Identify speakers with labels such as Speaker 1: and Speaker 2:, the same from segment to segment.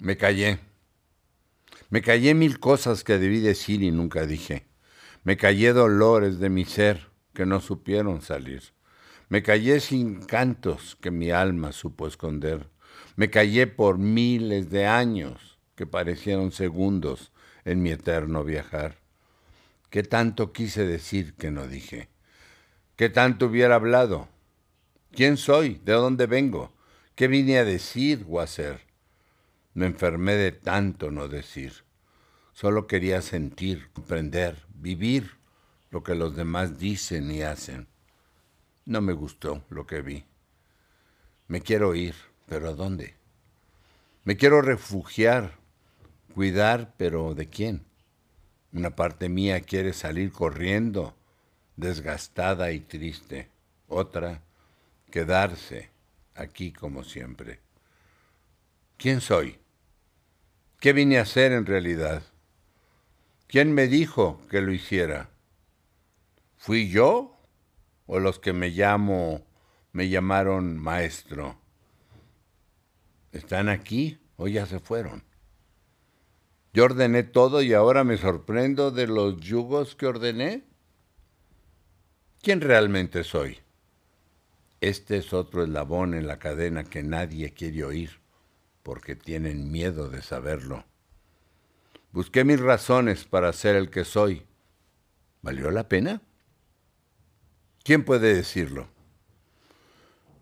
Speaker 1: Me callé. Me callé mil cosas que debí decir y nunca dije. Me callé dolores de mi ser que no supieron salir. Me callé sin cantos que mi alma supo esconder. Me callé por miles de años que parecieron segundos en mi eterno viajar. ¿Qué tanto quise decir que no dije? ¿Qué tanto hubiera hablado? ¿Quién soy? ¿De dónde vengo? ¿Qué vine a decir o hacer? Me enfermé de tanto no decir. Solo quería sentir, comprender, vivir lo que los demás dicen y hacen. No me gustó lo que vi. Me quiero ir, pero ¿a dónde? Me quiero refugiar, cuidar, pero ¿de quién? Una parte mía quiere salir corriendo, desgastada y triste. Otra, quedarse aquí como siempre. ¿Quién soy? ¿Qué vine a hacer en realidad? ¿Quién me dijo que lo hiciera? ¿Fui yo o los que me llamo me llamaron maestro? ¿Están aquí o ya se fueron? Yo ordené todo y ahora me sorprendo de los yugos que ordené. ¿Quién realmente soy? Este es otro eslabón en la cadena que nadie quiere oír porque tienen miedo de saberlo. Busqué mis razones para ser el que soy. ¿Valió la pena? ¿Quién puede decirlo?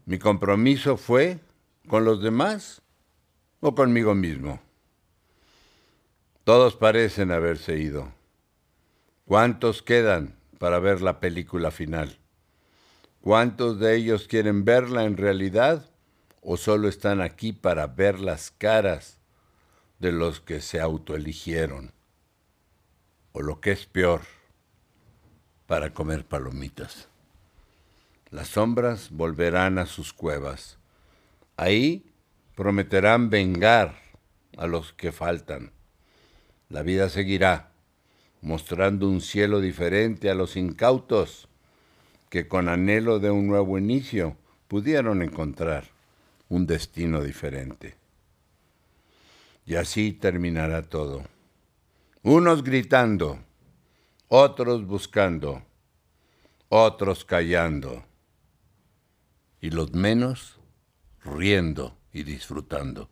Speaker 1: Mi compromiso fue con los demás o conmigo mismo. Todos parecen haberse ido. ¿Cuántos quedan para ver la película final? ¿Cuántos de ellos quieren verla en realidad o solo están aquí para ver las caras de los que se autoeligieron? O lo que es peor, para comer palomitas. Las sombras volverán a sus cuevas. Ahí prometerán vengar a los que faltan. La vida seguirá, mostrando un cielo diferente a los incautos que con anhelo de un nuevo inicio pudieron encontrar un destino diferente. Y así terminará todo. Unos gritando, otros buscando, otros callando, y los menos riendo y disfrutando.